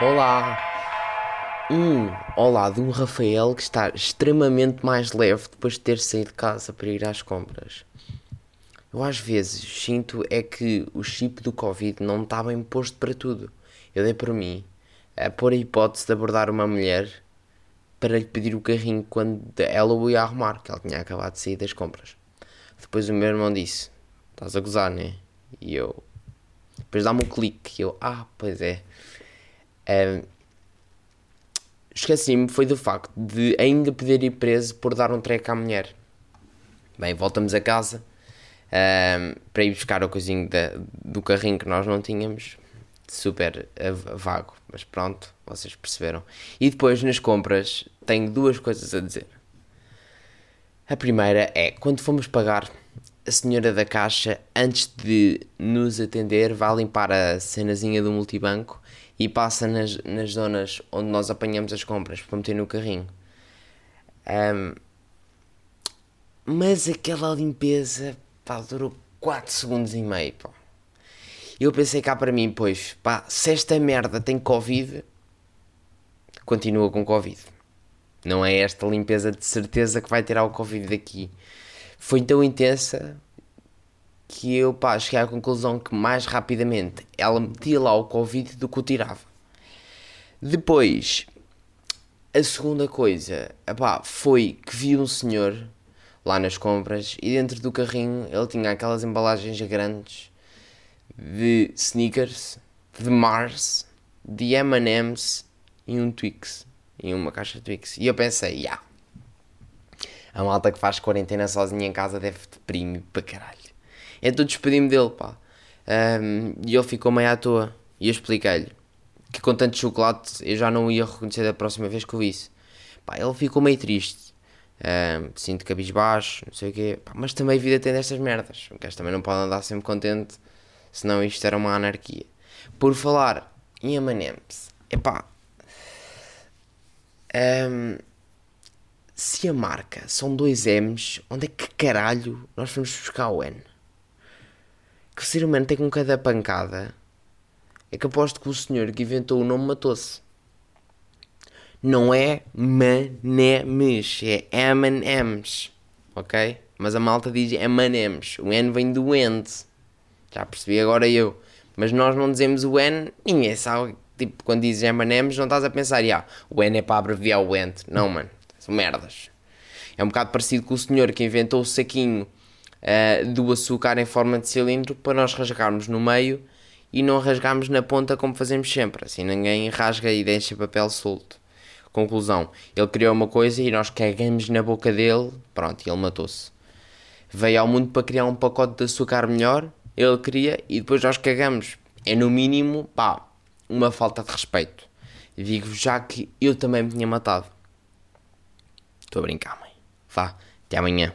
Olá! Um olá de um Rafael que está extremamente mais leve depois de ter saído de casa para ir às compras. Eu às vezes sinto é que o chip do Covid não está bem posto para tudo. Eu dei por mim a pôr a hipótese de abordar uma mulher para lhe pedir o carrinho quando ela o ia arrumar, que ela tinha acabado de sair das compras. Depois o meu irmão disse: Estás a gozar, né? E eu. Depois dá-me um clique. E eu: Ah, pois é. Um, Esqueci-me foi do facto de ainda poder ir preso por dar um treco à mulher. Bem, voltamos a casa um, para ir buscar o coisinho da, do carrinho que nós não tínhamos. Super vago, mas pronto, vocês perceberam. E depois nas compras tenho duas coisas a dizer. A primeira é quando fomos pagar, a senhora da caixa, antes de nos atender, vai limpar a cenazinha do multibanco e passa nas, nas zonas onde nós apanhamos as compras para meter no carrinho. Um, mas aquela limpeza pá, durou 4 segundos e meio. Pá. Eu pensei cá para mim, pois, pá, se esta merda tem Covid, continua com Covid. Não é esta limpeza de certeza que vai tirar o Covid daqui. Foi tão intensa que eu pá, cheguei à conclusão que mais rapidamente ela metia lá o Covid do que o tirava. Depois, a segunda coisa epá, foi que vi um senhor lá nas compras e dentro do carrinho ele tinha aquelas embalagens grandes de sneakers, de Mars, de M&M's e um Twix. E uma caixa Twix. E eu pensei, yeah, a malta que faz quarentena sozinha em casa deve deprimir para caralho. Então despedi-me dele, pá. Um, e ele ficou meio à toa. E eu expliquei-lhe que com tanto chocolate eu já não ia reconhecer da próxima vez que o visse. Pá, ele ficou meio triste. Um, sinto cabisbaixo, não sei o quê. Pá, mas também a vida tem destas merdas. O gajo também não pode andar sempre contente, senão isto era uma anarquia. Por falar em M&M's, epá... Um, a marca são dois M's, onde é que caralho nós vamos buscar o N? que o ser humano tem com cada pancada é que aposto que o senhor que inventou o nome matou-se. Não é Manemes, é M&M's, ok? Mas a malta diz M&M's, o N vem do End. Já percebi agora eu. Mas nós não dizemos o N, ninguém sabe. Tipo, quando dizes M&M's não estás a pensar, ah, o N é para abreviar o End. Não, mano, são merdas. É um bocado parecido com o senhor que inventou o saquinho uh, do açúcar em forma de cilindro para nós rasgarmos no meio e não rasgarmos na ponta como fazemos sempre. Assim ninguém rasga e deixa papel solto. Conclusão: ele criou uma coisa e nós cagamos na boca dele, pronto, ele matou-se. Veio ao mundo para criar um pacote de açúcar melhor, ele queria e depois nós cagamos. É no mínimo, pá, uma falta de respeito. Digo já que eu também me tinha matado. Estou a brincar, mãe. Vá, até amanhã.